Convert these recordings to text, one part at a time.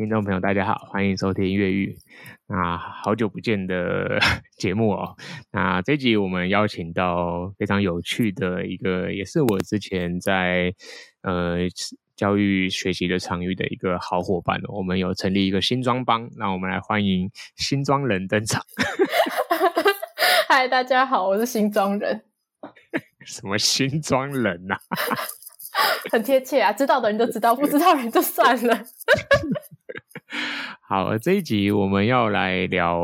听众朋友，大家好，欢迎收听《越狱》。那好久不见的 节目哦。那这集我们邀请到非常有趣的一个，也是我之前在呃教育学习的场域的一个好伙伴哦。我们有成立一个新庄帮，那我们来欢迎新庄人登场。嗨，大家好，我是新庄人。什么新庄人呐、啊？很贴切啊，知道的人就知道，不知道人就算了。好，这一集我们要来聊，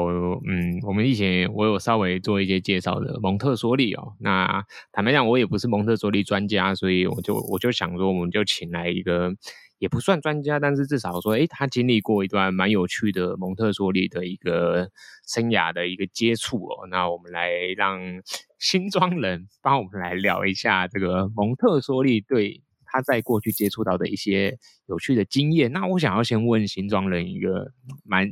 嗯，我们以前我有稍微做一些介绍的蒙特梭利哦。那坦白讲，我也不是蒙特梭利专家，所以我就我就想说，我们就请来一个也不算专家，但是至少说，诶，他经历过一段蛮有趣的蒙特梭利的一个生涯的一个接触哦。那我们来让新庄人帮我们来聊一下这个蒙特梭利对。他在过去接触到的一些有趣的经验，那我想要先问新庄人一个蛮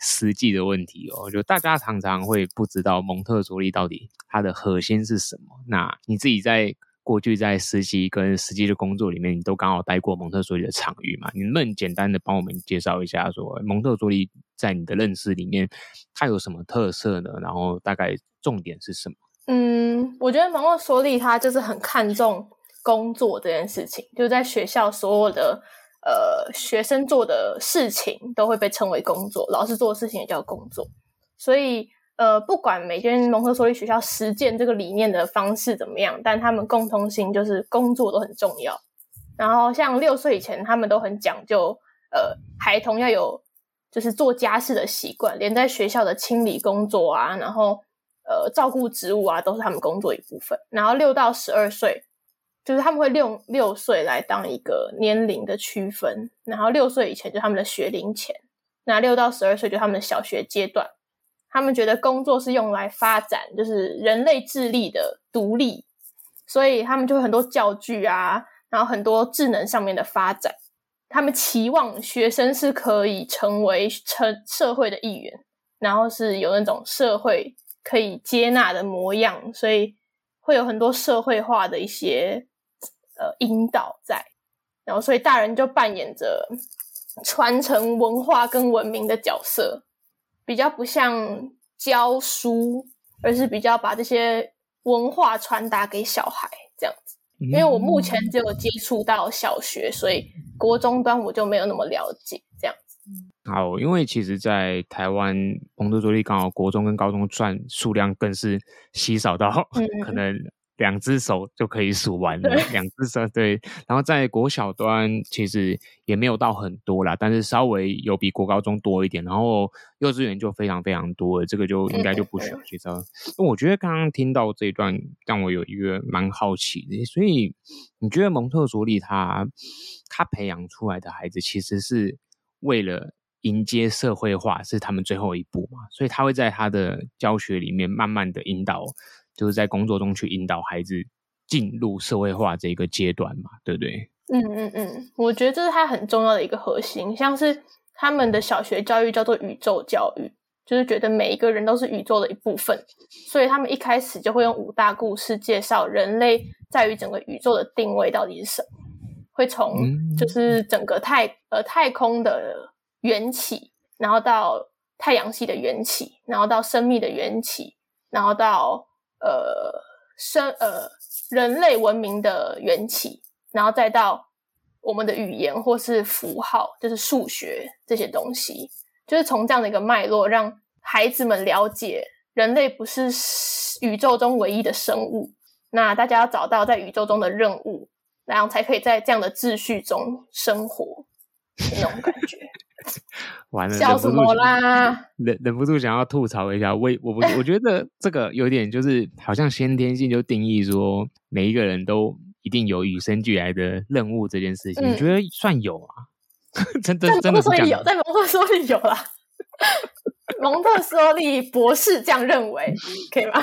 实际的问题哦，就大家常常会不知道蒙特梭利到底它的核心是什么。那你自己在过去在实习跟实际的工作里面，你都刚好待过蒙特梭利的场域嘛？你能不能简单的帮我们介绍一下，说蒙特梭利在你的认识里面它有什么特色呢？然后大概重点是什么？嗯，我觉得蒙特梭利它就是很看重。工作这件事情，就是在学校所有的呃学生做的事情都会被称为工作，老师做的事情也叫工作。所以呃，不管每间蒙特梭利学校实践这个理念的方式怎么样，但他们共通性就是工作都很重要。然后像六岁以前，他们都很讲究呃孩童要有就是做家事的习惯，连在学校的清理工作啊，然后呃照顾植物啊，都是他们工作一部分。然后六到十二岁。就是他们会用六岁来当一个年龄的区分，然后六岁以前就他们的学龄前，那六到十二岁就他们的小学阶段。他们觉得工作是用来发展，就是人类智力的独立，所以他们就会很多教具啊，然后很多智能上面的发展。他们期望学生是可以成为成社会的一员，然后是有那种社会可以接纳的模样，所以会有很多社会化的一些。呃，引导在，然后所以大人就扮演着传承文化跟文明的角色，比较不像教书，而是比较把这些文化传达给小孩这样子。因为我目前只有接触到小学，所以国中端我就没有那么了解这样子。好，因为其实，在台湾蒙特梭利刚好国中跟高中算数量更是稀少到 可能。两只手就可以数完了，两只手对。然后在国小端其实也没有到很多啦，但是稍微有比国高中多一点。然后幼稚园就非常非常多了，这个就应该就不需要介绍。我觉得刚刚听到这一段让我有一个蛮好奇的，所以你觉得蒙特梭利他他培养出来的孩子，其实是为了迎接社会化，是他们最后一步嘛？所以他会在他的教学里面慢慢的引导。就是在工作中去引导孩子进入社会化这个阶段嘛，对不对？嗯嗯嗯，我觉得这是他很重要的一个核心。像是他们的小学教育叫做宇宙教育，就是觉得每一个人都是宇宙的一部分，所以他们一开始就会用五大故事介绍人类在于整个宇宙的定位到底是什么，会从就是整个太呃太空的缘起，然后到太阳系的缘起，然后到生命的缘起，然后到呃，生呃，人类文明的缘起，然后再到我们的语言或是符号，就是数学这些东西，就是从这样的一个脉络，让孩子们了解人类不是宇宙中唯一的生物。那大家要找到在宇宙中的任务，然后才可以在这样的秩序中生活，那种感觉。完了，笑什么啦？忍忍不住想要吐槽一下，我我不我觉得这个有点就是好像先天性就定义说每一个人都一定有与生俱来的任务这件事情，你、嗯、觉得算有啊？真的真的说有，在蒙特梭利有啦。蒙特梭利博士这样认为，可以吗？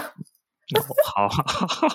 好，好，好，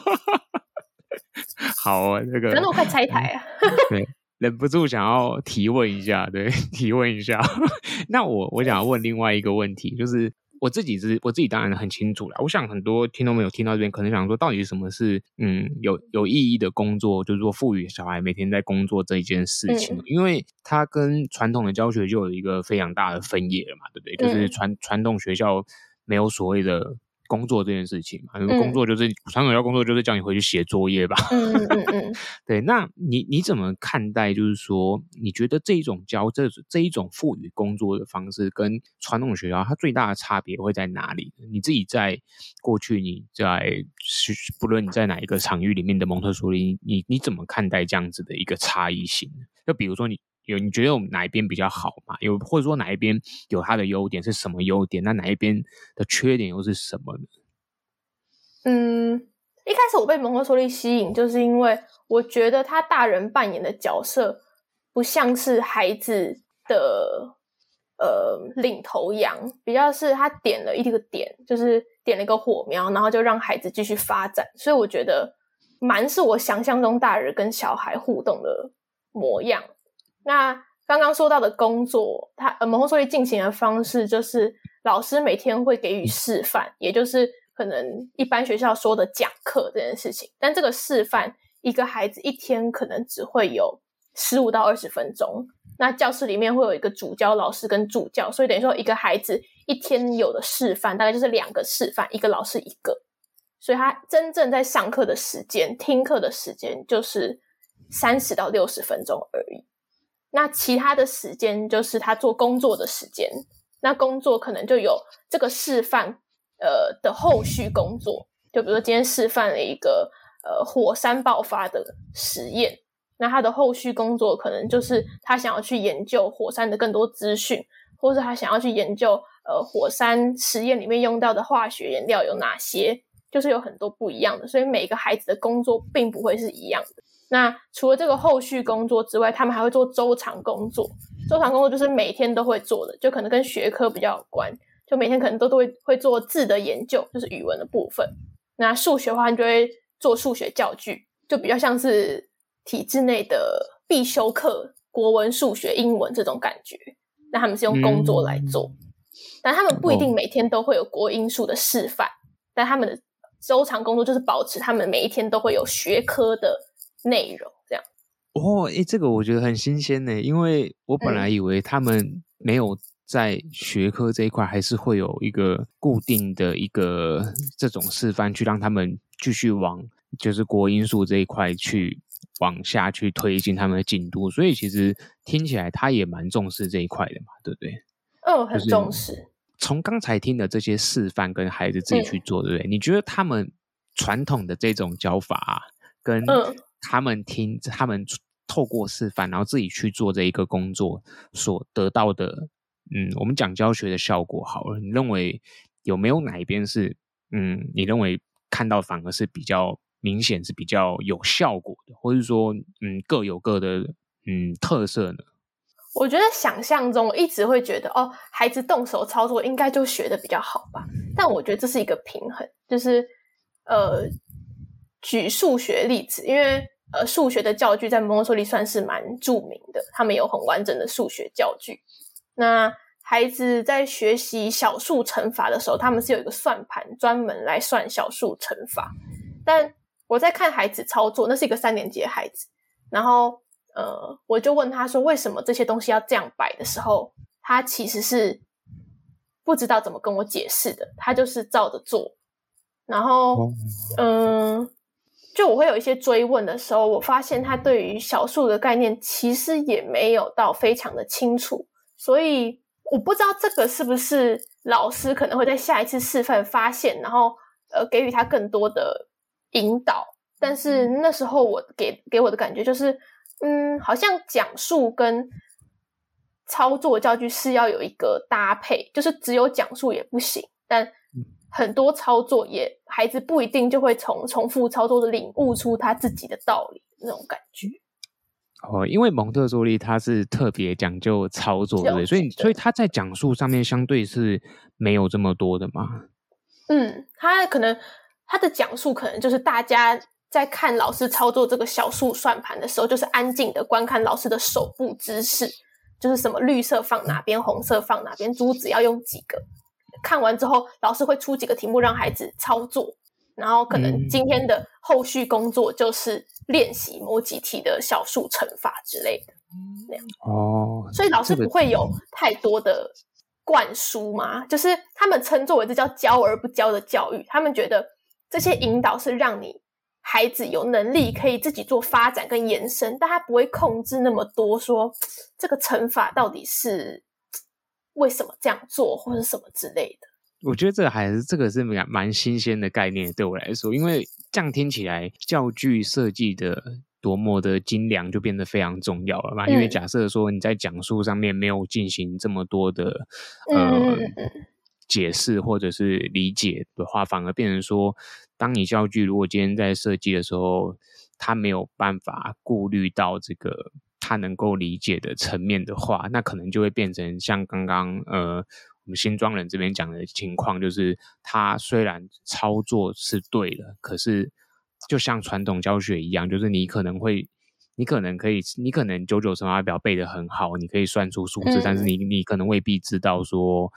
好啊，这个真的我快拆台啊！对，忍不住想要提问一下，对，提问一下。那我我想要问另外一个问题，就是。我自己是，我自己当然很清楚了。我想很多听众没有听到这边，可能想说，到底什么是嗯有有意义的工作，就是说赋予小孩每天在工作这一件事情，嗯、因为它跟传统的教学就有一个非常大的分野了嘛，对不对？嗯、就是传传统学校没有所谓的。工作这件事情嘛，因为工作就是传统要工作，就是叫你回去写作业吧。嗯嗯嗯，对。那你你怎么看待？就是说，你觉得这一种教这这一种赋予工作的方式，跟传统学校它最大的差别会在哪里？你自己在过去你在不论你在哪一个场域里面的蒙特梭利，你你怎么看待这样子的一个差异性？就比如说你。有你觉得有哪一边比较好吗？有或者说哪一边有它的优点是什么优点？那哪一边的缺点又是什么呢？嗯，一开始我被蒙特梭利吸引，就是因为我觉得他大人扮演的角色不像是孩子的呃领头羊，比较是他点了一个点，就是点了一个火苗，然后就让孩子继续发展。所以我觉得蛮是我想象中大人跟小孩互动的模样。那刚刚说到的工作，他呃蒙特梭利进行的方式就是老师每天会给予示范，也就是可能一般学校说的讲课这件事情。但这个示范，一个孩子一天可能只会有十五到二十分钟。那教室里面会有一个主教老师跟助教，所以等于说一个孩子一天有的示范大概就是两个示范，一个老师一个。所以他真正在上课的时间、听课的时间就是三十到六十分钟而已。那其他的时间就是他做工作的时间，那工作可能就有这个示范，呃的后续工作，就比如说今天示范了一个呃火山爆发的实验，那他的后续工作可能就是他想要去研究火山的更多资讯，或是他想要去研究呃火山实验里面用到的化学原料有哪些，就是有很多不一样的，所以每个孩子的工作并不会是一样的。那除了这个后续工作之外，他们还会做周长工作。周长工作就是每天都会做的，就可能跟学科比较有关，就每天可能都都会会做字的研究，就是语文的部分。那数学的话，你就会做数学教具，就比较像是体制内的必修课，国文、数学、英文这种感觉。那他们是用工作来做，嗯、但他们不一定每天都会有国英数的示范，哦、但他们的周长工作就是保持他们每一天都会有学科的。内容这样哦，哎，这个我觉得很新鲜呢，因为我本来以为他们没有在学科这一块，还是会有一个固定的一个这种示范，去让他们继续往就是国音数这一块去往下去推进他们的进度，所以其实听起来他也蛮重视这一块的嘛，对不对？嗯，很重视。从刚才听的这些示范跟孩子自己去做，对不对？你觉得他们传统的这种教法啊，跟嗯。他们听，他们透过示范，然后自己去做这一个工作所得到的，嗯，我们讲教学的效果好了。你认为有没有哪一边是，嗯，你认为看到反而是比较明显，是比较有效果的，或者说，嗯，各有各的，嗯，特色呢？我觉得想象中，我一直会觉得，哦，孩子动手操作应该就学得比较好吧。但我觉得这是一个平衡，就是，呃。举数学例子，因为呃，数学的教具在蒙特梭利算是蛮著名的，他们有很完整的数学教具。那孩子在学习小数乘法的时候，他们是有一个算盘专门来算小数乘法。但我在看孩子操作，那是一个三年级的孩子，然后呃，我就问他说，为什么这些东西要这样摆的时候，他其实是不知道怎么跟我解释的，他就是照着做，然后嗯。呃就我会有一些追问的时候，我发现他对于小数的概念其实也没有到非常的清楚，所以我不知道这个是不是老师可能会在下一次示范发现，然后呃给予他更多的引导。但是那时候我给给我的感觉就是，嗯，好像讲述跟操作教具是要有一个搭配，就是只有讲述也不行，但。很多操作也，孩子不一定就会从重复操作的领悟出他自己的道理那种感觉。哦，因为蒙特梭利他是特别讲究操作，对不对？所以，所以他在讲述上面相对是没有这么多的嘛。嗯，他可能他的讲述可能就是大家在看老师操作这个小数算盘的时候，就是安静的观看老师的手部姿势，就是什么绿色放哪边，红色放哪边，珠子要用几个。看完之后，老师会出几个题目让孩子操作，然后可能今天的后续工作就是练习某几题的小数乘法之类的。那样哦，所以老师不会有太多的灌输嘛，就是他们称作为这叫教而不教的教育，他们觉得这些引导是让你。孩子有能力可以自己做发展跟延伸，但他不会控制那么多说，说这个乘法到底是为什么这样做，或者什么之类的。我觉得这个还是这个是蛮蛮新鲜的概念，对我来说，因为这样听起来教具设计的多么的精良，就变得非常重要了嘛。因为假设说你在讲述上面没有进行这么多的呃。嗯解释或者是理解的话，反而变成说，当你教具如果今天在设计的时候，他没有办法顾虑到这个他能够理解的层面的话，那可能就会变成像刚刚呃我们新庄人这边讲的情况，就是他虽然操作是对的，可是就像传统教学一样，就是你可能会，你可能可以，你可能九九乘法表背得很好，你可以算出数字，嗯、但是你你可能未必知道说。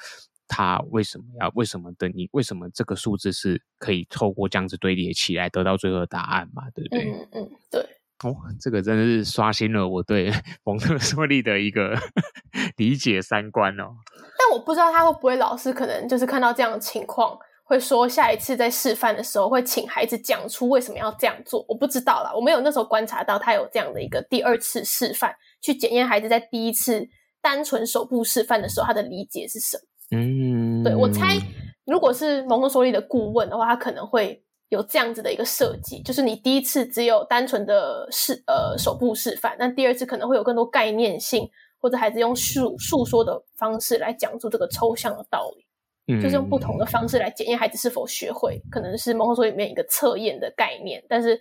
他为什么要？为什么的？你为什么这个数字是可以透过这样子堆叠起来得到最后的答案嘛？对不对？嗯嗯，对。哦，这个真的是刷新了我对 蒙特梭利的一个 理解三观哦。但我不知道他会不会老师可能就是看到这样的情况，会说下一次在示范的时候会请孩子讲出为什么要这样做。我不知道啦，我没有那时候观察到他有这样的一个第二次示范，去检验孩子在第一次单纯手部示范的时候他的理解是什么。嗯，对，我猜，如果是蒙特梭利的顾问的话，他可能会有这样子的一个设计，就是你第一次只有单纯的示呃手部示范，那第二次可能会有更多概念性，或者孩子用述述说的方式来讲述这个抽象的道理，嗯，就是用不同的方式来检验孩子是否学会，可能是蒙特梭利里面一个测验的概念，但是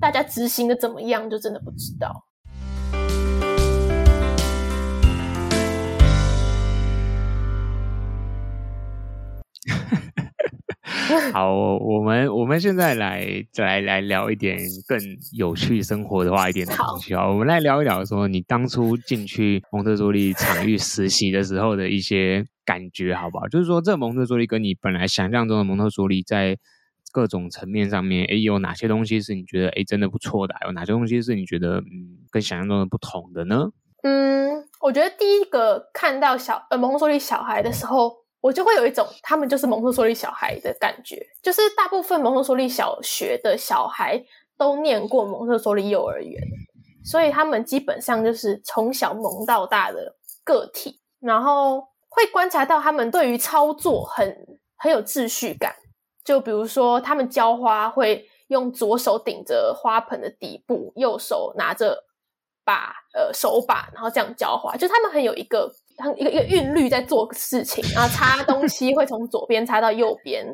大家执行的怎么样，就真的不知道。好，我们我们现在来来来聊一点更有趣生活的话一点的东西啊。我们来聊一聊说你当初进去蒙特梭利场域实习的时候的一些感觉，好不好？就是说，这蒙特梭利跟你本来想象中的蒙特梭利在各种层面上面，哎，有哪些东西是你觉得哎真的不错的？有哪些东西是你觉得嗯跟想象中的不同的呢？嗯，我觉得第一个看到小呃蒙特梭利小孩的时候。我就会有一种他们就是蒙特梭利小孩的感觉，就是大部分蒙特梭利小学的小孩都念过蒙特梭利幼儿园，所以他们基本上就是从小蒙到大的个体，然后会观察到他们对于操作很很有秩序感。就比如说，他们浇花会用左手顶着花盆的底部，右手拿着把呃手把，然后这样浇花，就他们很有一个。他一个一个韵律在做事情，然后擦东西会从左边擦到右边，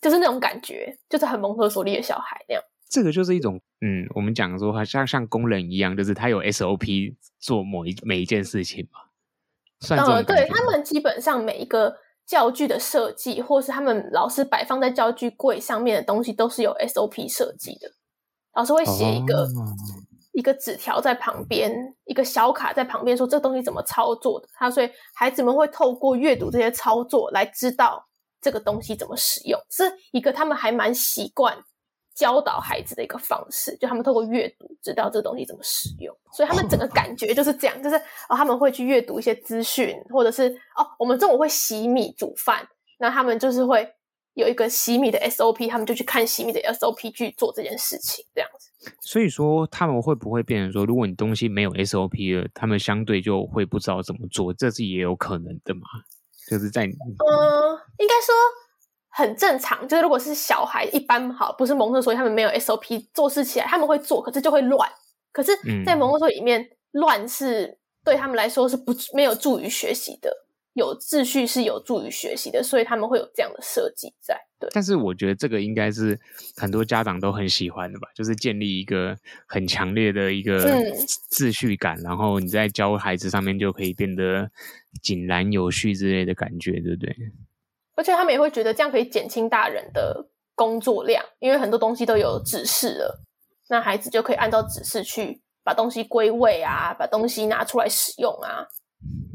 就是那种感觉，就是很蒙特梭利的小孩那样。这个就是一种，嗯，我们讲说，好像像工人一样，就是他有 SOP 做某一每一件事情嘛。算对，他们基本上每一个教具的设计，或是他们老师摆放在教具柜上面的东西，都是有 SOP 设计的。老师会写一个。哦一个纸条在旁边，一个小卡在旁边，说这个东西怎么操作的。他所以孩子们会透过阅读这些操作来知道这个东西怎么使用，是一个他们还蛮习惯教导孩子的一个方式。就他们透过阅读知道这个东西怎么使用，所以他们整个感觉就是这样，就是哦，他们会去阅读一些资讯，或者是哦，我们中午会洗米煮饭，那他们就是会。有一个洗米的 SOP，他们就去看洗米的 SOP 去做这件事情，这样子。所以说，他们会不会变成说，如果你东西没有 SOP 了，他们相对就会不知道怎么做，这是也有可能的嘛？就是在嗯，应该说很正常。就是如果是小孩，一般好，不是蒙特梭利，他们没有 SOP 做事起来，他们会做，可是就会乱。可是，在蒙特梭利里面，乱是对他们来说是不没有助于学习的。有秩序是有助于学习的，所以他们会有这样的设计在。对，但是我觉得这个应该是很多家长都很喜欢的吧，就是建立一个很强烈的一个秩序感，嗯、然后你在教孩子上面就可以变得井然有序之类的感觉，对不对？而且他们也会觉得这样可以减轻大人的工作量，因为很多东西都有指示了，那孩子就可以按照指示去把东西归位啊，把东西拿出来使用啊，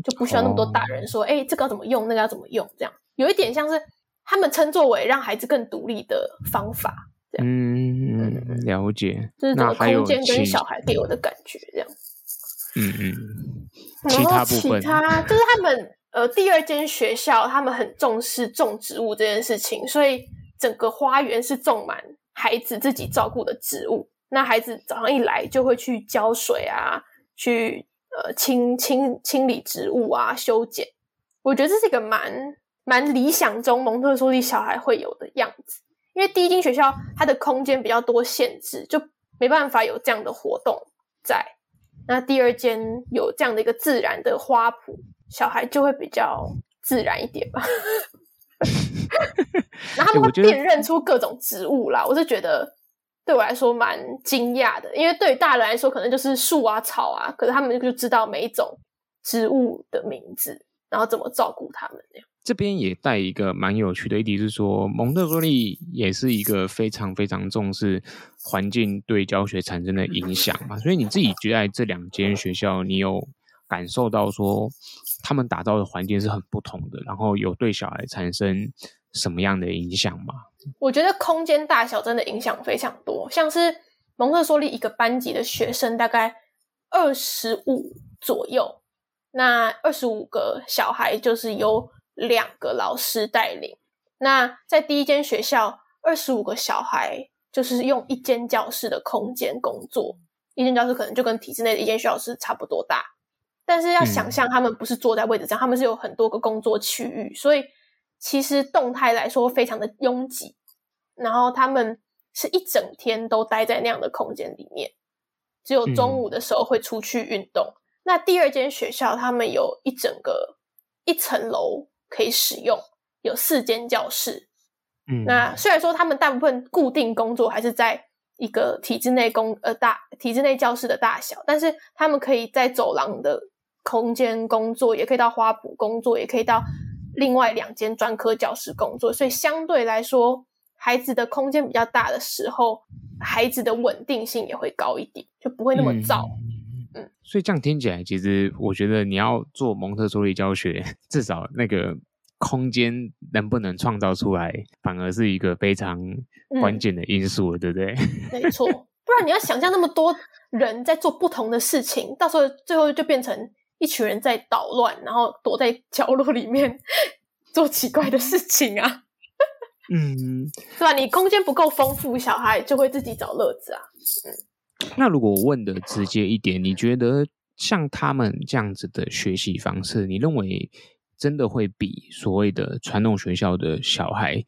就不需要那么多大人说，哎、哦，这个要怎么用，那个要怎么用，这样有一点像是他们称作为让孩子更独立的方法。这样嗯，了解。就是整个空间跟小孩给我的感觉，这样。嗯嗯。然后其他就是他们呃第二间学校，他们很重视种植物这件事情，所以整个花园是种满孩子自己照顾的植物。那孩子早上一来就会去浇水啊，去呃清清清理植物啊，修剪。我觉得这是一个蛮蛮理想中蒙特梭利小孩会有的样子。因为第一间学校它的空间比较多限制，就没办法有这样的活动在。那第二间有这样的一个自然的花圃，小孩就会比较自然一点吧。然后他们会辨认出各种植物啦，我是觉得对我来说蛮惊讶的，因为对于大人来说可能就是树啊草啊，可是他们就知道每一种植物的名字，然后怎么照顾他们那样。这边也带一个蛮有趣的一点，是说蒙特梭利也是一个非常非常重视环境对教学产生的影响嘛，所以你自己觉得这两间学校，你有感受到说他们打造的环境是很不同的，然后有对小孩产生什么样的影响吗？我觉得空间大小真的影响非常多，像是蒙特梭利一个班级的学生大概二十五左右，那二十五个小孩就是由两个老师带领。那在第一间学校，二十五个小孩就是用一间教室的空间工作。一间教室可能就跟体制内的一间学校是差不多大，但是要想象他们不是坐在位置上，他们是有很多个工作区域，所以其实动态来说非常的拥挤。然后他们是一整天都待在那样的空间里面，只有中午的时候会出去运动。那第二间学校，他们有一整个一层楼。可以使用，有四间教室，嗯，那虽然说他们大部分固定工作还是在一个体制内工呃大体制内教室的大小，但是他们可以在走廊的空间工作，也可以到花圃工作，也可以到另外两间专科教室工作，所以相对来说，孩子的空间比较大的时候，孩子的稳定性也会高一点，就不会那么燥。嗯嗯，所以这样听起来，其实我觉得你要做蒙特梭利教学，至少那个空间能不能创造出来，反而是一个非常关键的因素，嗯、对不对？没错，不然你要想象那么多人在做不同的事情，到时候最后就变成一群人在捣乱，然后躲在角落里面 做奇怪的事情啊。嗯，是吧？你空间不够丰富，小孩就会自己找乐子啊。嗯。那如果我问的直接一点，你觉得像他们这样子的学习方式，你认为真的会比所谓的传统学校的小孩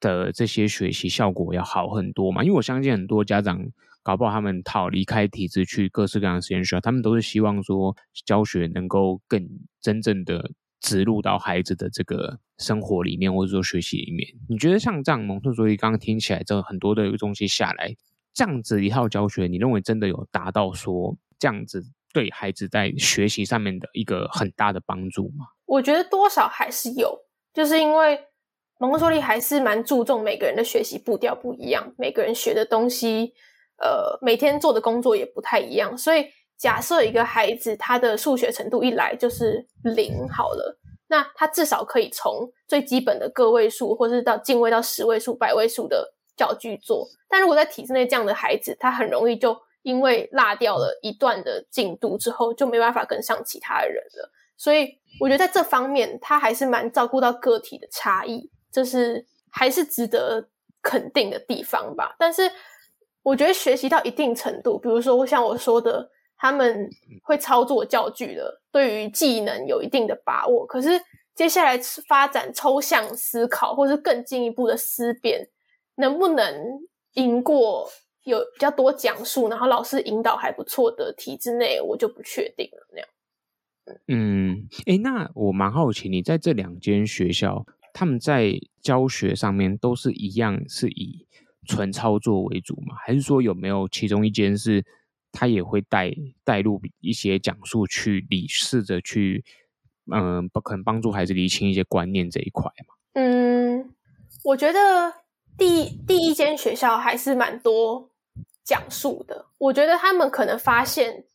的这些学习效果要好很多吗？因为我相信很多家长搞不好他们讨离开体制去各式各样的实验学校，他们都是希望说教学能够更真正的植入到孩子的这个生活里面，或者说学习里面。你觉得像这样蒙特梭利刚刚听起来，这很多的东西下来。这样子一套教学，你认为真的有达到说这样子对孩子在学习上面的一个很大的帮助吗？我觉得多少还是有，就是因为蒙特梭利还是蛮注重每个人的学习步调不一样，每个人学的东西，呃，每天做的工作也不太一样，所以假设一个孩子他的数学程度一来就是零好了，那他至少可以从最基本的个位数，或是到进位到十位数、百位数的。教具做，但如果在体制内这样的孩子，他很容易就因为落掉了一段的进度之后，就没办法跟上其他人了。所以我觉得在这方面，他还是蛮照顾到个体的差异，这是还是值得肯定的地方吧。但是我觉得学习到一定程度，比如说像我说的，他们会操作教具的，对于技能有一定的把握，可是接下来发展抽象思考，或是更进一步的思辨。能不能赢过有比较多讲述，然后老师引导还不错的体制内，我就不确定了。那样，嗯，诶，那我蛮好奇，你在这两间学校，他们在教学上面都是一样，是以纯操作为主吗？还是说有没有其中一间是他也会带带入一些讲述去理试着去，嗯，不可能帮助孩子理清一些观念这一块嘛？嗯，我觉得。第第一间学校还是蛮多讲述的。我觉得他们可能发现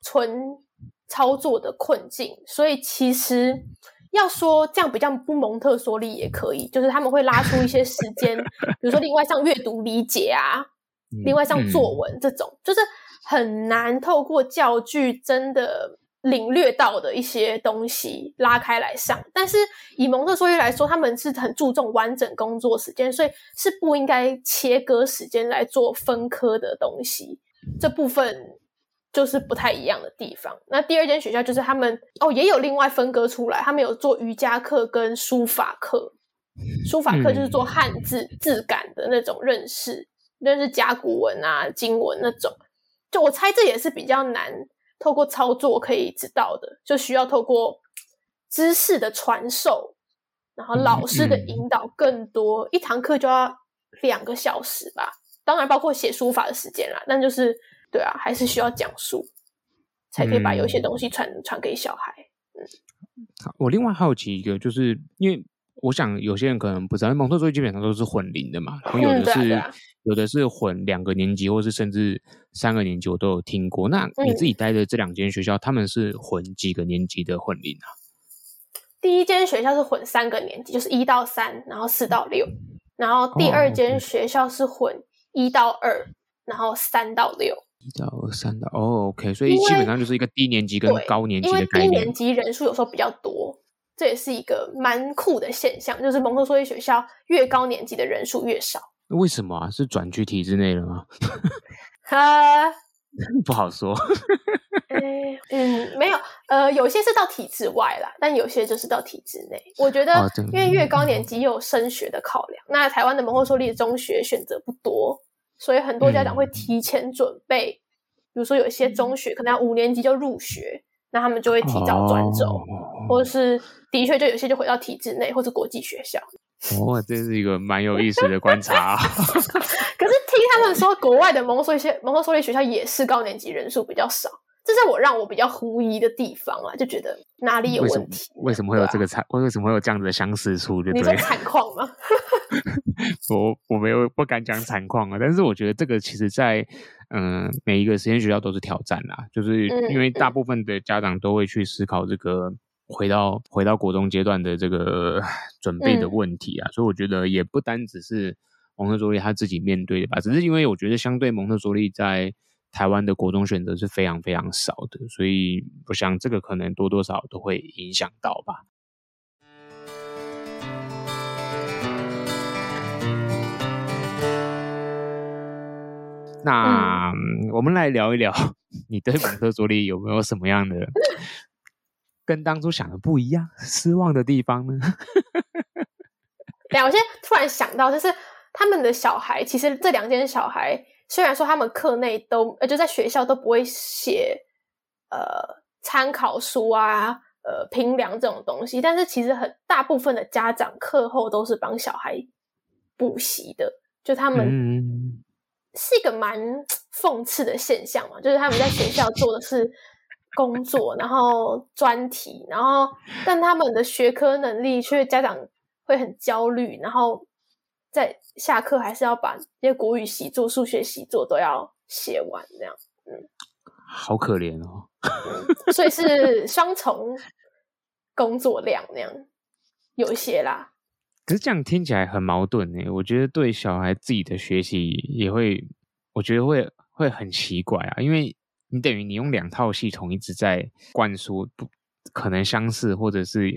纯操作的困境，所以其实要说这样比较不蒙特梭利也可以，就是他们会拉出一些时间，比如说另外像阅读理解啊，另外像作文这种，就是很难透过教具真的。领略到的一些东西拉开来上，但是以蒙特梭利来说，他们是很注重完整工作时间，所以是不应该切割时间来做分科的东西。这部分就是不太一样的地方。那第二间学校就是他们哦，也有另外分割出来，他们有做瑜伽课跟书法课。书法课就是做汉字、嗯、字感的那种认识，认识甲骨文啊、经文那种。就我猜这也是比较难。透过操作可以知道的，就需要透过知识的传授，然后老师的引导更多。一堂课就要两个小时吧，当然包括写书法的时间啦。但就是对啊，还是需要讲述，才可以把有些东西传传、嗯、给小孩。嗯，好，我另外好奇一个，就是因为。我想有些人可能不知道，蒙特梭利基本上都是混龄的嘛，有的是、嗯啊啊、有的是混两个年级，或是甚至三个年级，我都有听过。那你自己待的这两间学校，嗯、他们是混几个年级的混龄啊？第一间学校是混三个年级，就是一到三，然后四到六，然后第二间学校是混一到二，然后三到六，一到二三的哦，OK，所以基本上就是一个低年级跟高年级的概念。因为低年级人数有时候比较多。这也是一个蛮酷的现象，就是蒙特梭利学校越高年级的人数越少。为什么啊？是转去体制内了吗？哈，不好说。欸、嗯，没有，呃，有些是到体制外啦，但有些就是到体制内。我觉得，因为越高年级又有升学的考量，那台湾的蒙特梭利中学选择不多，所以很多家长会提前准备。嗯、比如说，有一些中学可能要五年级就入学。那他们就会提早转走，哦、或者是的确就有些就回到体制内或者国际学校。哦，这是一个蛮有意思的观察。可是听他们说，国外的蒙特梭利蒙特梭利学校也是高年级人数比较少，这是我让我比较狐疑的地方啊，就觉得哪里有问题？为什么，会有这个惨？为什么会有这样子的相似处？对，你说惨况吗？我我没有不敢讲惨况啊，但是我觉得这个其实在。嗯，每一个实验学校都是挑战啦，就是因为大部分的家长都会去思考这个回到回到国中阶段的这个准备的问题啊，嗯、所以我觉得也不单只是蒙特梭利他自己面对的吧，只是因为我觉得相对蒙特梭利在台湾的国中选择是非常非常少的，所以我想这个可能多多少少都会影响到吧。那、嗯、我们来聊一聊，你对蒙特梭利有没有什么样的跟当初想的不一样、失望的地方呢？对啊，我现在突然想到，就是他们的小孩，其实这两间小孩虽然说他们课内都呃就在学校都不会写呃参考书啊、呃评量这种东西，但是其实很大部分的家长课后都是帮小孩补习的，就他们。嗯是一个蛮讽刺的现象嘛，就是他们在学校做的是工作，然后专题，然后但他们的学科能力却家长会很焦虑，然后在下课还是要把那些国语习作、数学习作都要写完，这样，嗯，好可怜哦，嗯，所以是双重工作量那样，有一些啦。可是这样听起来很矛盾呢，我觉得对小孩自己的学习也会，我觉得会会很奇怪啊，因为你等于你用两套系统一直在灌输不可能相似或者是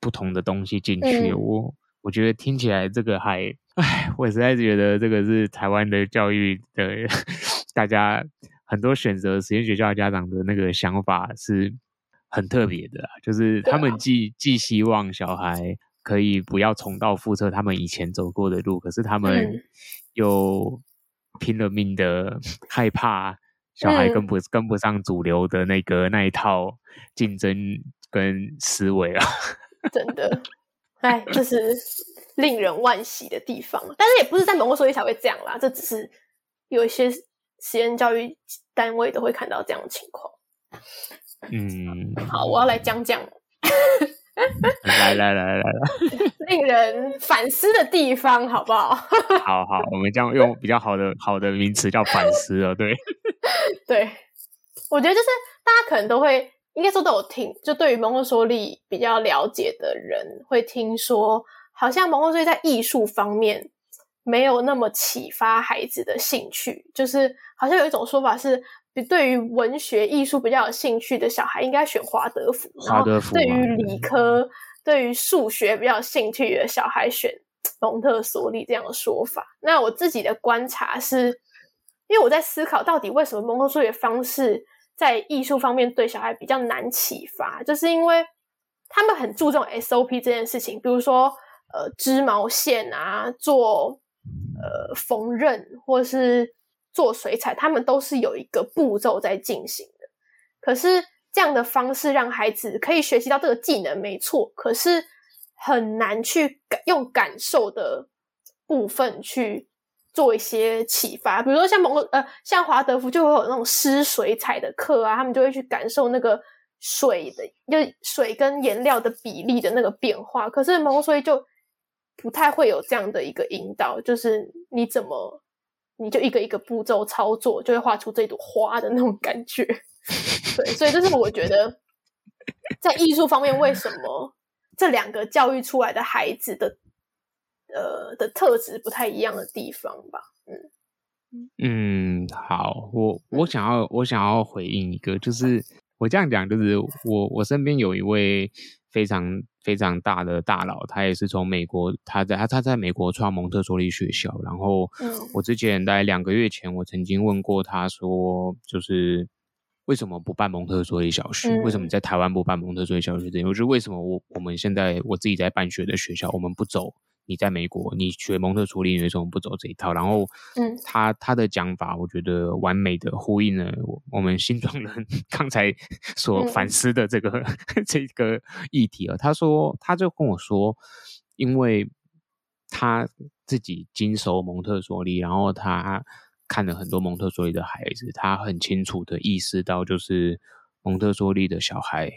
不同的东西进去，嗯、我我觉得听起来这个还，唉，我实在觉得这个是台湾的教育的大家很多选择实验学校家长的那个想法是很特别的，就是他们既既希望小孩。可以不要重蹈覆辙，他们以前走过的路，可是他们又拼了命的害怕小孩跟不、嗯、跟不上主流的那个那一套竞争跟思维啊！真的，哎，就是令人惋惜的地方。但是也不是在蒙特梭利才会这样啦，这只是有一些实验教育单位都会看到这样的情况。嗯，好，我要来讲讲。来来来来来，令人反思的地方，好不好？好好，我们这样用比较好的好的名词叫反思了，对 对，我觉得就是大家可能都会，应该说都有听，就对于蒙特梭利比较了解的人会听说，好像蒙特梭利在艺术方面没有那么启发孩子的兴趣，就是好像有一种说法是。对于文学艺术比较有兴趣的小孩，应该选华德福；华德福。对于理科、对于数学比较有兴趣的小孩，选蒙特梭利这样的说法。那我自己的观察是，因为我在思考到底为什么蒙特梭利的方式在艺术方面对小孩比较难启发，就是因为他们很注重 SOP 这件事情，比如说呃织毛线啊，做呃缝纫或是。做水彩，他们都是有一个步骤在进行的。可是这样的方式让孩子可以学习到这个技能，没错。可是很难去感用感受的部分去做一些启发。比如说像蒙呃，像华德福就会有那种湿水彩的课啊，他们就会去感受那个水的，就水跟颜料的比例的那个变化。可是蒙所以就不太会有这样的一个引导，就是你怎么。你就一个一个步骤操作，就会画出这朵花的那种感觉。对，所以这是我觉得在艺术方面，为什么这两个教育出来的孩子的呃的特质不太一样的地方吧。嗯嗯，好，我我想要我想要回应一个，就是我这样讲，就是我我身边有一位。非常非常大的大佬，他也是从美国，他在他他在美国创蒙特梭利学校。然后，我之前大概两个月前，我曾经问过他说，就是为什么不办蒙特梭利小学？嗯、为什么在台湾不办蒙特梭利小学？这我觉得为什么我我们现在我自己在办学的学校，我们不走？你在美国，你学蒙特梭利，你为什么不走这一套？然后，嗯，他他的讲法，我觉得完美的呼应了我们新庄人 刚才所反思的这个、嗯、这个议题啊。他说，他就跟我说，因为他自己经手蒙特梭利，然后他看了很多蒙特梭利的孩子，他很清楚的意识到，就是蒙特梭利的小孩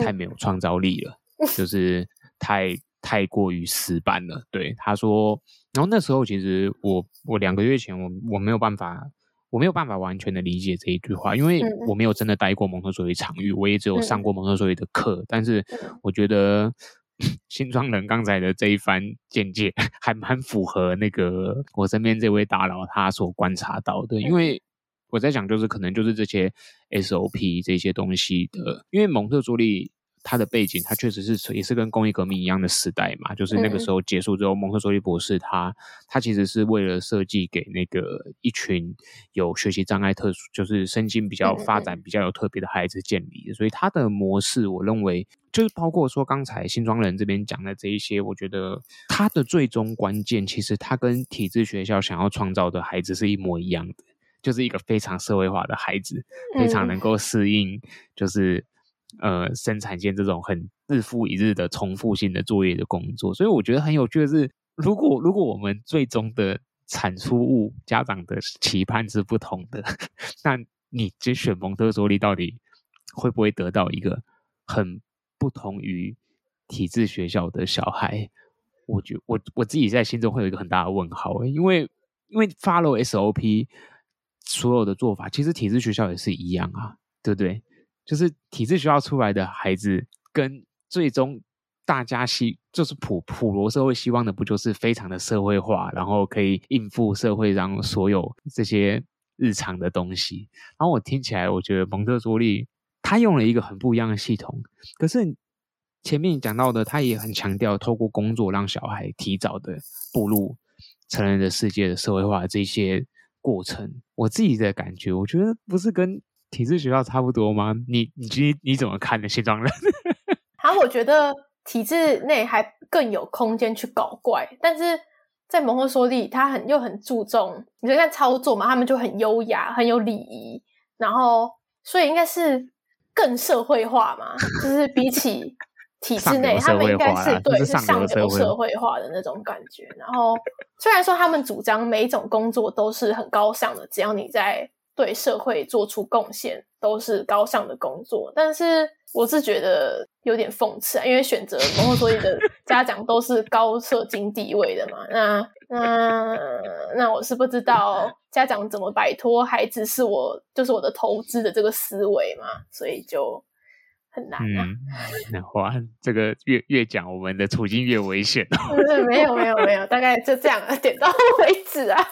太没有创造力了，嗯、就是太。太过于死板了，对他说。然后那时候其实我我两个月前我我没有办法我没有办法完全的理解这一句话，因为我没有真的待过蒙特梭利场域，我也只有上过蒙特梭利的课。但是我觉得 新庄人刚才的这一番见解还蛮符合那个我身边这位大佬他所观察到的，因为我在想就是可能就是这些 SOP 这些东西的，因为蒙特梭利。他的背景，他确实是也是跟工业革命一样的时代嘛，就是那个时候结束之后，嗯、蒙特梭利博士他他其实是为了设计给那个一群有学习障碍特殊，就是身心比较发展比较有特别的孩子建立的，嗯、所以他的模式，我认为就是包括说刚才新庄人这边讲的这一些，我觉得他的最终关键，其实他跟体制学校想要创造的孩子是一模一样的，就是一个非常社会化的孩子，非常能够适应，就是。呃，生产线这种很日复一日的重复性的作业的工作，所以我觉得很有趣的是，如果如果我们最终的产出物家长的期盼是不同的，那你这选蒙特梭利到底会不会得到一个很不同于体制学校的小孩？我觉我我自己在心中会有一个很大的问号，因为因为 follow SOP 所有的做法，其实体制学校也是一样啊，对不对？就是体制学校出来的孩子，跟最终大家希就是普普罗社会希望的，不就是非常的社会化，然后可以应付社会上所有这些日常的东西。然后我听起来，我觉得蒙特梭利他用了一个很不一样的系统。可是前面讲到的，他也很强调透过工作让小孩提早的步入成人的世界的社会化这些过程。我自己的感觉，我觉得不是跟。体制学校差不多吗？你你你你怎么看呢？新庄人？好，我觉得体制内还更有空间去搞怪，但是在蒙特梭利，他很又很注重，你就看操作嘛，他们就很优雅，很有礼仪，然后所以应该是更社会化嘛，就是比起体制内，他们应该是对是上流社会化的那种感觉。然后虽然说他们主张每一种工作都是很高尚的，只要你在。对社会做出贡献，都是高尚的工作。但是我是觉得有点讽刺啊，因为选择蒙特梭利的 家长都是高社经地位的嘛。那那那我是不知道家长怎么摆脱孩子是我就是我的投资的这个思维嘛，所以就。很难啊！嗯，哇，这个越越讲，我们的处境越危险哦。没有没有没有，大概就这样，点到为止啊。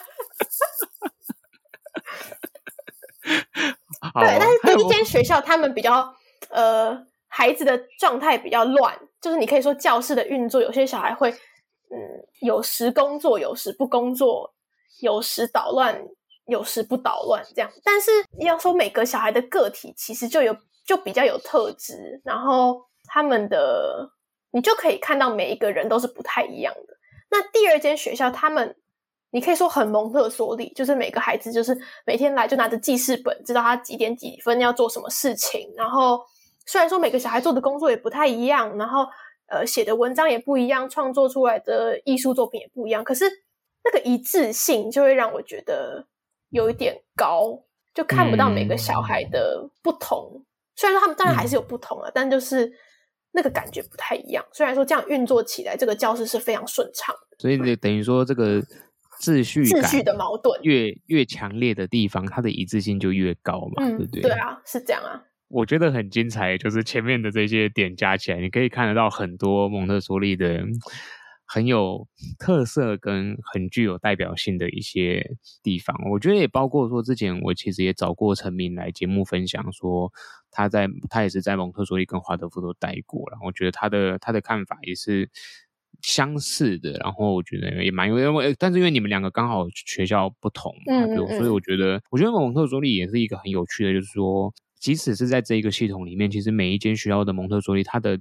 好对，但是 第一间学校他们比较呃，孩子的状态比较乱，就是你可以说教室的运作，有些小孩会嗯，有时工作，有时不工作，有时捣乱，有时不捣乱，这样。但是要说每个小孩的个体，其实就有。就比较有特质，然后他们的你就可以看到每一个人都是不太一样的。那第二间学校，他们你可以说很蒙特梭利，就是每个孩子就是每天来就拿着记事本，知道他几点几分要做什么事情。然后虽然说每个小孩做的工作也不太一样，然后呃写的文章也不一样，创作出来的艺术作品也不一样，可是那个一致性就会让我觉得有一点高，就看不到每个小孩的不同。嗯虽然说他们当然还是有不同啊，嗯、但就是那个感觉不太一样。虽然说这样运作起来，这个教室是非常顺畅的。所以等于说，这个秩序秩序的矛盾越越强烈的地方，它的一致性就越高嘛，嗯、对不对？对啊，是这样啊。我觉得很精彩，就是前面的这些点加起来，你可以看得到很多蒙特梭利的。很有特色跟很具有代表性的一些地方，我觉得也包括说，之前我其实也找过陈明来节目分享，说他在他也是在蒙特梭利跟华德福都待过，然后我觉得他的他的看法也是相似的，然后我觉得也蛮因为，但是因为你们两个刚好学校不同嘛，对，所以我觉得我觉得蒙特梭利也是一个很有趣的，就是说，即使是在这一个系统里面，其实每一间学校的蒙特梭利，它的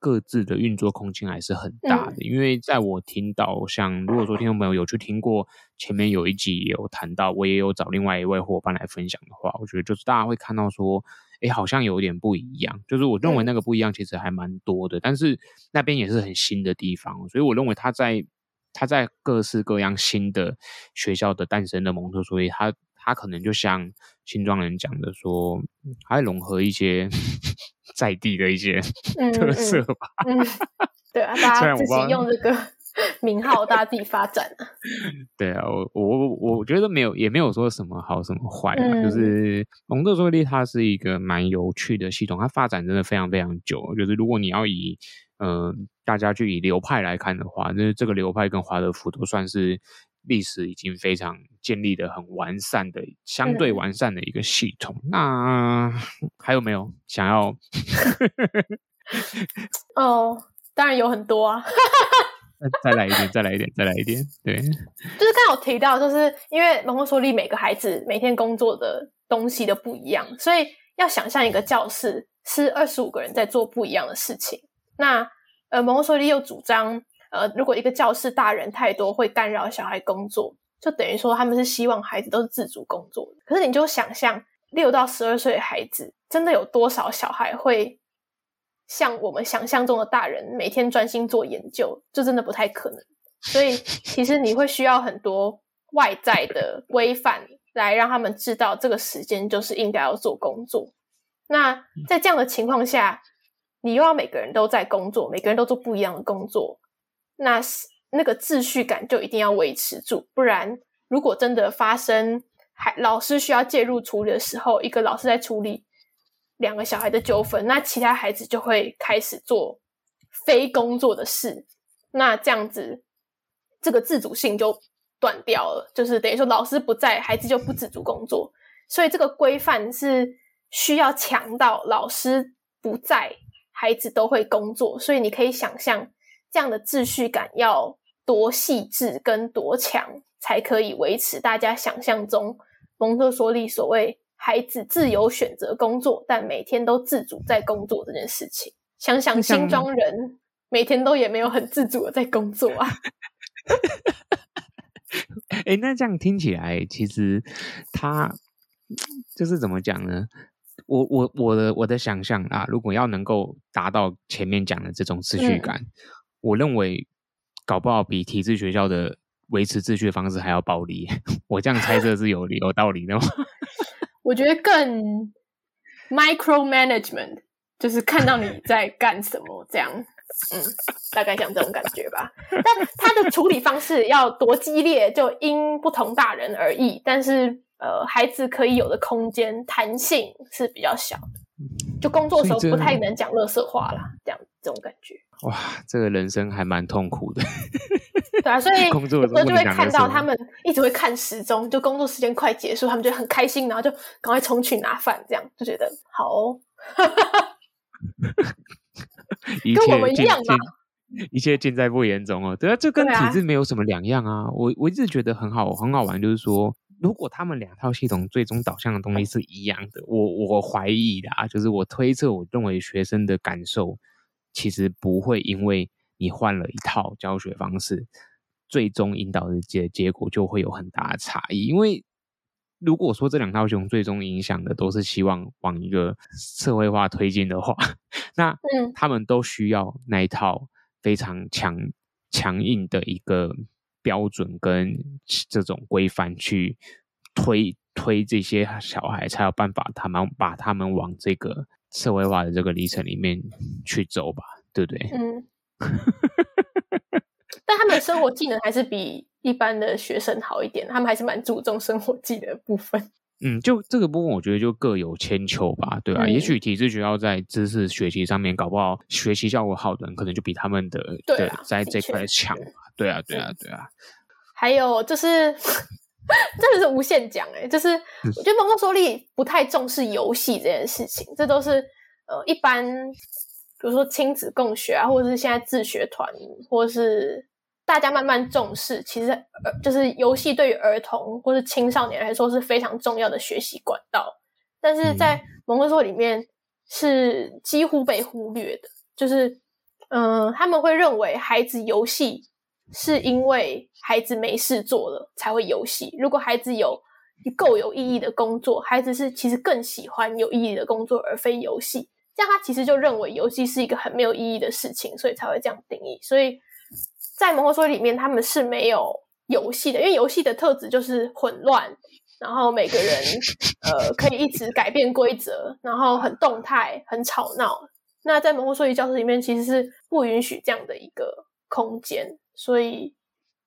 各自的运作空间还是很大的，嗯、因为在我听到，像如果说听众朋友有去听过前面有一集也有谈到，我也有找另外一位伙伴来分享的话，我觉得就是大家会看到说，哎，好像有点不一样。就是我认为那个不一样其实还蛮多的，嗯、但是那边也是很新的地方，所以我认为他在他在各式各样新的学校的诞生的蒙特梭利，他他可能就像新庄人讲的说，还融合一些。在地的一些特色吧，嗯嗯嗯，对啊，大 家自己用这个 名号，大家自己发展啊。对啊，我我我觉得没有，也没有说什么好什么坏，嗯、就是蒙特梭利它是一个蛮有趣的系统，它发展真的非常非常久。就是如果你要以嗯、呃、大家就以流派来看的话，那这个流派跟华德福都算是。历史已经非常建立的很完善的，相对完善的一个系统。嗯、那还有没有想要？哦，当然有很多啊！再来一点，再来一点，再来一点。对，就是刚刚有提到，就是因为蒙特梭利每个孩子每天工作的东西都不一样，所以要想象一个教室是二十五个人在做不一样的事情。那呃，蒙特梭利又主张。呃，如果一个教室大人太多，会干扰小孩工作，就等于说他们是希望孩子都是自主工作。可是你就想象，六到十二岁的孩子，真的有多少小孩会像我们想象中的大人，每天专心做研究？这真的不太可能。所以，其实你会需要很多外在的规范，来让他们知道这个时间就是应该要做工作。那在这样的情况下，你又要每个人都在工作，每个人都做不一样的工作。那是那个秩序感就一定要维持住，不然如果真的发生，还老师需要介入处理的时候，一个老师在处理两个小孩的纠纷，那其他孩子就会开始做非工作的事，那这样子这个自主性就断掉了，就是等于说老师不在，孩子就不自主工作，所以这个规范是需要强到老师不在，孩子都会工作，所以你可以想象。这样的秩序感要多细致跟多强，才可以维持大家想象中蒙特梭利所谓孩子自由选择工作，但每天都自主在工作这件事情。想想新庄人每天都也没有很自主的在工作啊。哎，那这样听起来，其实他就是怎么讲呢？我我我的我的想象啊，如果要能够达到前面讲的这种秩序感。嗯我认为搞不好比体制学校的维持秩序的方式还要暴力。我这样猜测是有理 有道理的吗？我觉得更 micro management，就是看到你在干什么这样。嗯，大概像这种感觉吧。但他的处理方式要多激烈，就因不同大人而异。但是，呃，孩子可以有的空间弹性是比较小的。就工作的时候不太能讲乐色话啦，这样这种感觉。哇，这个人生还蛮痛苦的。对啊，所以工作的时候就会看到他们一直会看时钟，就工作时间快结束，他们就很开心，然后就赶快冲去拿饭，这样就觉得好哦。跟我们一样嘛，一切尽在不言中哦。对啊，这跟体制没有什么两样啊。啊我我一直觉得很好，很好玩，就是说，如果他们两套系统最终导向的东西是一样的，我我怀疑的啊，就是我推测，我认为学生的感受其实不会因为你换了一套教学方式，最终引导的结结果就会有很大的差异，因为。如果说这两套系统最终影响的都是希望往一个社会化推进的话，那他们都需要那一套非常强强硬的一个标准跟这种规范去推推这些小孩，才有办法他们把他们往这个社会化的这个历程里面去走吧，对不对？嗯。但他们的生活技能还是比一般的学生好一点，他们还是蛮注重生活技能的部分。嗯，就这个部分，我觉得就各有千秋吧，对吧、啊嗯？也许体制学校在知识学习上面搞不好学习效果好的人，可能就比他们的对、啊、在这块强。对啊，对啊，对啊。还有就是，真的是无限讲哎，就是我觉得蒙特梭利不太重视游戏这件事情，这都是呃一般，比如说亲子共学啊，或者是现在自学团，或者是。大家慢慢重视，其实呃，就是游戏对于儿童或是青少年来说是非常重要的学习管道，但是在蒙特梭里面是几乎被忽略的。就是，嗯、呃，他们会认为孩子游戏是因为孩子没事做了才会游戏。如果孩子有够有意义的工作，孩子是其实更喜欢有意义的工作而非游戏。这样他其实就认为游戏是一个很没有意义的事情，所以才会这样定义。所以。在蒙特梭利里面，他们是没有游戏的，因为游戏的特质就是混乱，然后每个人呃可以一直改变规则，然后很动态、很吵闹。那在蒙特梭利教室里面，其实是不允许这样的一个空间，所以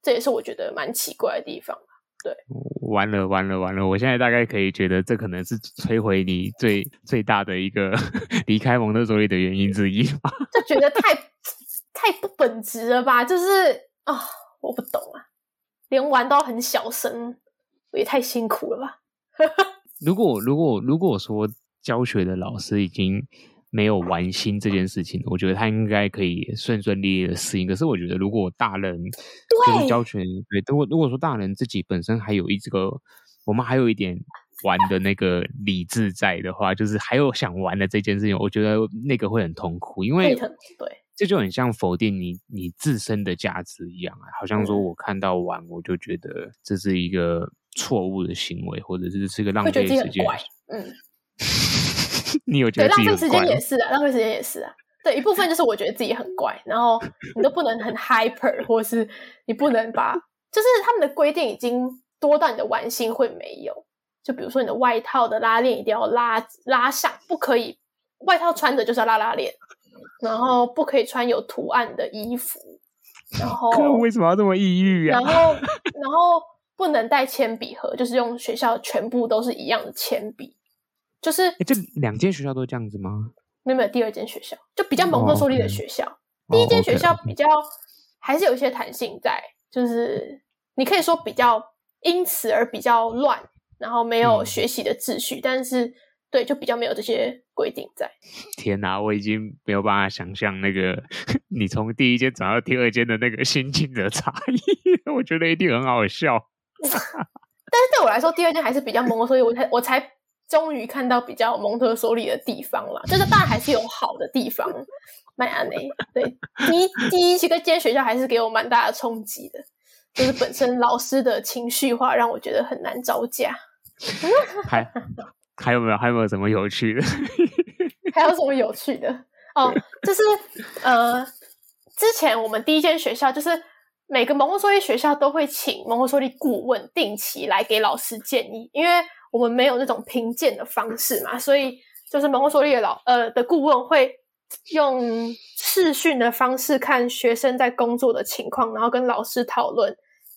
这也是我觉得蛮奇怪的地方。对，完了完了完了！我现在大概可以觉得，这可能是摧毁你最最大的一个 离开蒙特梭利的原因之一吧？就觉得太。太不本质了吧？就是啊、哦，我不懂啊，连玩都很小声，也太辛苦了吧？如果如果如果说教学的老师已经没有玩心这件事情，我觉得他应该可以顺顺利利的适应。可是我觉得，如果大人对教学对，如果如果说大人自己本身还有一这个，我们还有一点玩的那个理智在的话，就是还有想玩的这件事情，我觉得那个会很痛苦，因为对。这就很像否定你你自身的价值一样啊，好像说我看到玩，我就觉得这是一个错误的行为，或者是是个浪费时间。嗯，你有觉得浪费时间也是啊，浪费时间也是啊。对，一部分就是我觉得自己很怪，然后你都不能很 hyper，或是你不能把，就是他们的规定已经多到你的玩心会没有。就比如说你的外套的拉链一定要拉拉上，不可以外套穿着就是要拉拉链。然后不可以穿有图案的衣服，然后 为什么要这么抑郁啊？然后然后不能带铅笔盒，就是用学校全部都是一样的铅笔，就是这两间学校都这样子吗？没有没有，第二间学校就比较蒙特梭利的学校，第一间学校比较还是有一些弹性在，就是你可以说比较因此而比较乱，然后没有学习的秩序，嗯、但是。对，就比较没有这些规定在。天哪，我已经没有办法想象那个 你从第一间转到第二间的那个心境的差异，我觉得一定很好笑。但是对我来说，第二间还是比较蒙特梭利，我才我才终于看到比较蒙特梭利的地方了。就是当然还是有好的地方，麦安内。对，第一第一个间学校还是给我蛮大的冲击的，就是本身老师的情绪化让我觉得很难招架。还。还有没有？还有没有什么有趣的？还有什么有趣的？哦，就是呃，之前我们第一间学校，就是每个蒙特梭利学校都会请蒙特梭利顾问定期来给老师建议，因为我们没有那种评鉴的方式嘛，所以就是蒙特梭利的老呃的顾问会用视讯的方式看学生在工作的情况，然后跟老师讨论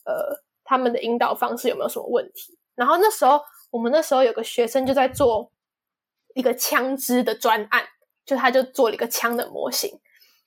呃他们的引导方式有没有什么问题。然后那时候我们那时候有个学生就在做一个枪支的专案，就他就做了一个枪的模型，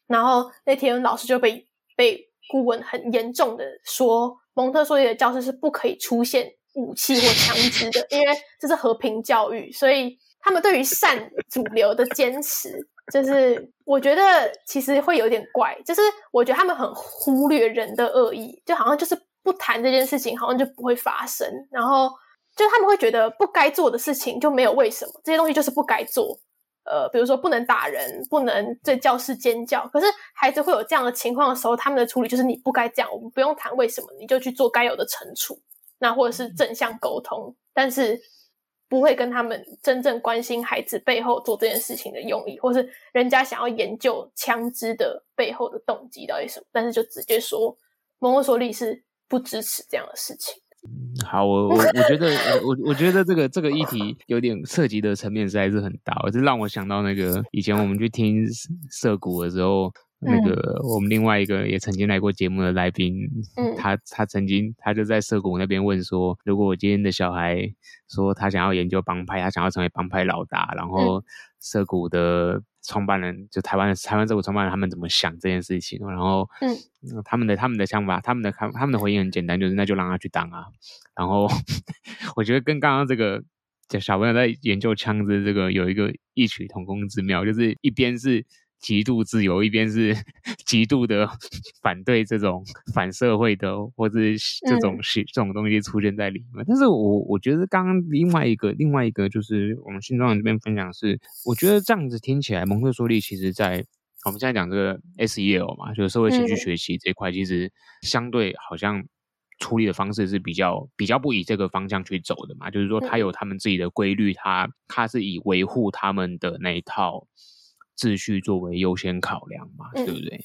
然后那天老师就被被顾问很严重的说，蒙特梭利的教室是不可以出现武器或枪支的，因为这是和平教育，所以他们对于善主流的坚持，就是我觉得其实会有点怪，就是我觉得他们很忽略人的恶意，就好像就是不谈这件事情，好像就不会发生，然后就他们会觉得不该做的事情就没有为什么，这些东西就是不该做。呃，比如说不能打人，不能在教室尖叫。可是孩子会有这样的情况的时候，他们的处理就是你不该这样，我们不用谈为什么，你就去做该有的惩处，那或者是正向沟通，但是不会跟他们真正关心孩子背后做这件事情的用意，或是人家想要研究枪支的背后的动机到底什么，但是就直接说蒙特梭利是不支持这样的事情。好，我我我觉得我我觉得这个这个议题有点涉及的层面实在是很大，这让我想到那个以前我们去听涩谷的时候，那个我们另外一个也曾经来过节目的来宾，他他曾经他就在涩谷那边问说，如果我今天的小孩说他想要研究帮派，他想要成为帮派老大，然后涩谷的。创办人就台湾的台湾政府创办人，他们怎么想这件事情？然后，嗯，他们的他们的想法，他们的看他们的回应很简单，就是那就让他去当啊。然后，我觉得跟刚刚这个小朋友在研究枪支这个有一个异曲同工之妙，就是一边是。极度自由，一边是 极度的反对这种反社会的，或者是这种这种东西出现在里面。嗯、但是我我觉得刚刚另外一个另外一个就是我们新庄这边分享是，我觉得这样子听起来，蒙特梭利其实在我们现在讲这个 SEL 嘛，就是社会情绪学习这一块，其实相对好像处理的方式是比较比较不以这个方向去走的嘛，就是说他有他们自己的规律，他他是以维护他们的那一套。秩序作为优先考量嘛，对不对？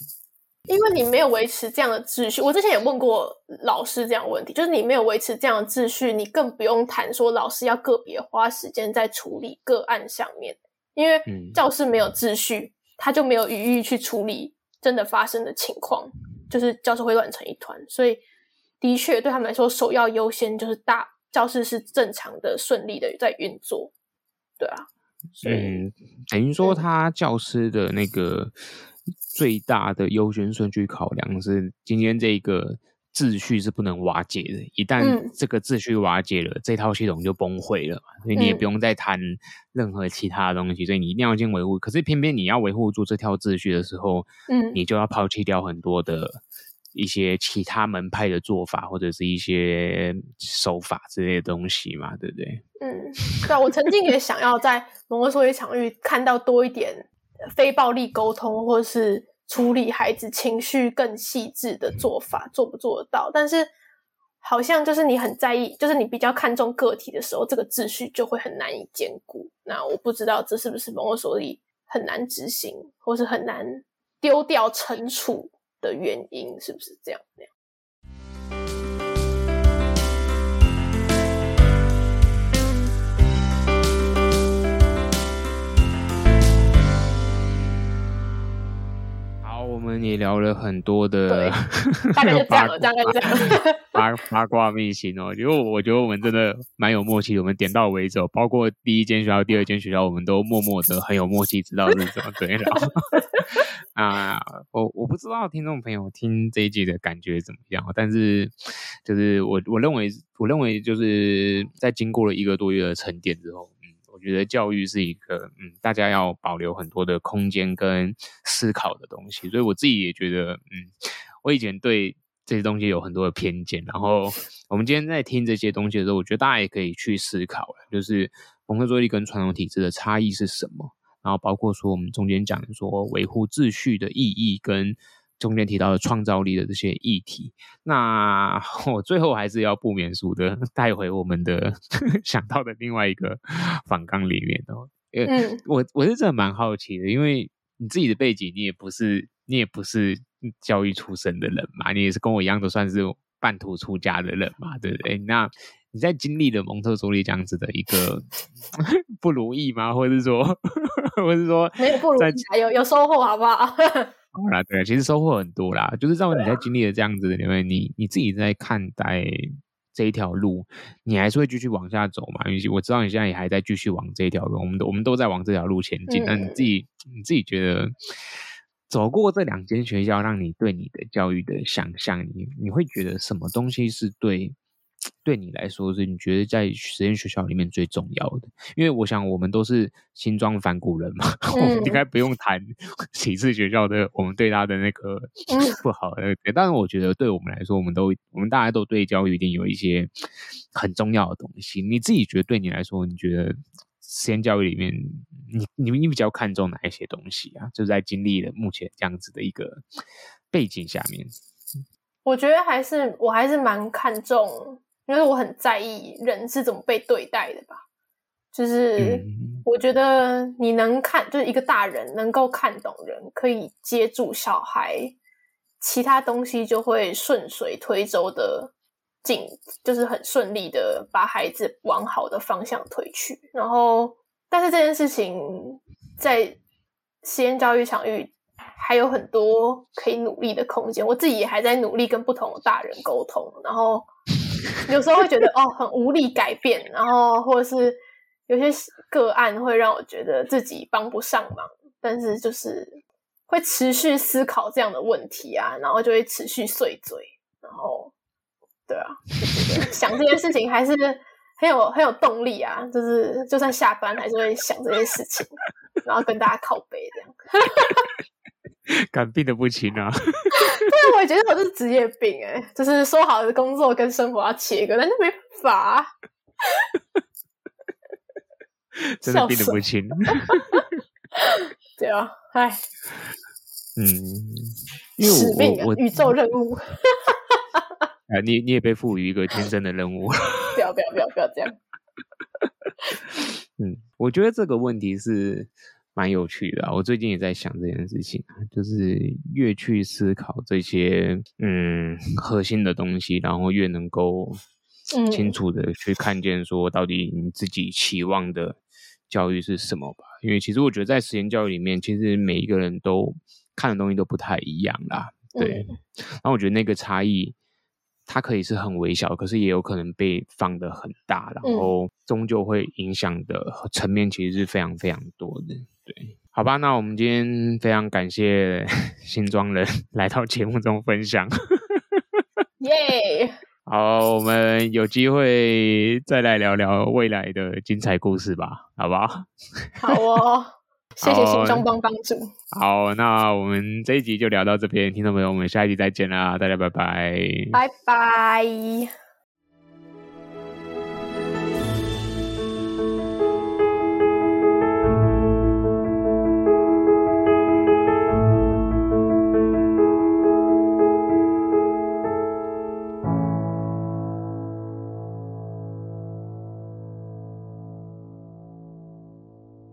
因为你没有维持这样的秩序，我之前也问过老师这样的问题，就是你没有维持这样的秩序，你更不用谈说老师要个别花时间在处理个案上面，因为教室没有秩序，他就没有余裕去处理真的发生的情况，就是教室会乱成一团。所以，的确对他们来说，首要优先就是大教室是正常的、顺利的在运作，对啊。嗯，等于说他教师的那个最大的优先顺序考量是，今天这个秩序是不能瓦解的。一旦这个秩序瓦解了，嗯、这套系统就崩溃了。所以你也不用再谈任何其他的东西，所以你一定要先维护。可是偏偏你要维护住这套秩序的时候，嗯，你就要抛弃掉很多的。一些其他门派的做法，或者是一些手法之类的东西嘛，对不对？嗯，对，我曾经也想要在蒙特梭利场域看到多一点非暴力沟通，或是处理孩子情绪更细致的做法，做不做得到？但是好像就是你很在意，就是你比较看重个体的时候，这个秩序就会很难以兼顾。那我不知道这是不是蒙特梭利很难执行，或是很难丢掉惩处的原因是不是这样？这样。我们也聊了很多的，大概就这样了，大概这样。八八卦秘辛哦，因为我觉得我们真的蛮有默契，我们点到为止，哦包括第一间学校、第二间学校，我们都默默的很有默契，知道是怎么对了。啊，我我不知道听众朋友听这一集的感觉怎么样，但是就是我我认为，我认为就是在经过了一个多月的沉淀之后，觉得教育是一个嗯，大家要保留很多的空间跟思考的东西，所以我自己也觉得，嗯，我以前对这些东西有很多的偏见，然后 我们今天在听这些东西的时候，我觉得大家也可以去思考，就是蒙特梭利跟传统体制的差异是什么。然后包括说我们中间讲说维护秩序的意义，跟中间提到的创造力的这些议题，那 我最后还是要不免俗的 带回我们的 想到的另外一个反纲里面哦。嗯，我我是真的蛮好奇的，因为你自己的背景，你也不是你也不是教育出身的人嘛，你也是跟我一样都算是半途出家的人嘛，对不对？那你在经历了蒙特梭利这样子的一个不如意吗？或者是说，或者是说没有不如意，有有收获，好不好？好啦，对，其实收获很多啦。就是在你在经历了这样子的，因为你你自己在看待这一条路，你还是会继续往下走嘛？因为我知道你现在也还在继续往这一条路，我们都我们都在往这条路前进。那、嗯、你自己你自己觉得？走过这两间学校，让你对你的教育的想象，你你会觉得什么东西是对对你来说是你觉得在实验学校里面最重要的？因为我想我们都是新庄反骨人嘛，嗯、我们应该不用谈启智学校的我们对他的那个 不好的。但是我觉得对我们来说，我们都我们大家都对教育一定有一些很重要的东西。你自己觉得对你来说，你觉得？实验教育里面，你你你比较看重哪一些东西啊？就在经历了目前这样子的一个背景下面，我觉得还是我还是蛮看重，因为我很在意人是怎么被对待的吧。就是我觉得你能看，就是一个大人能够看懂人，可以接住小孩，其他东西就会顺水推舟的。进就是很顺利的把孩子往好的方向推去，然后，但是这件事情在实验教育场域还有很多可以努力的空间。我自己也还在努力跟不同的大人沟通，然后有时候会觉得哦很无力改变，然后或者是有些个案会让我觉得自己帮不上忙，但是就是会持续思考这样的问题啊，然后就会持续碎嘴，然后。对啊，想这件事情还是很有很有动力啊，就是就算下班还是会想这些事情，然后跟大家靠背这样。敢病的不轻啊！对，我也觉得我这是职业病哎，就是说好的工作跟生活要切割，但是没法、啊。真的病的不轻。对啊，哎，嗯，因为我使命、宇宙任务。啊，你你也被赋予一个天生的任务。不要不要不要不要这样。嗯，我觉得这个问题是蛮有趣的啊。我最近也在想这件事情，就是越去思考这些嗯核心的东西，然后越能够清楚的去看见说到底你自己期望的教育是什么吧。因为其实我觉得在实验教育里面，其实每一个人都看的东西都不太一样啦。对，嗯，然后我觉得那个差异。它可以是很微小，可是也有可能被放得很大，然后终究会影响的层面其实是非常非常多的。对，好吧，那我们今天非常感谢 新庄人 来到节目中分享。耶! 好，我们有机会再来聊聊未来的精彩故事吧，好不好？好哦。谢谢新中帮帮助。好，那我们这一集就聊到这边，听众朋友，我们下一集再见啦，大家拜拜，拜拜。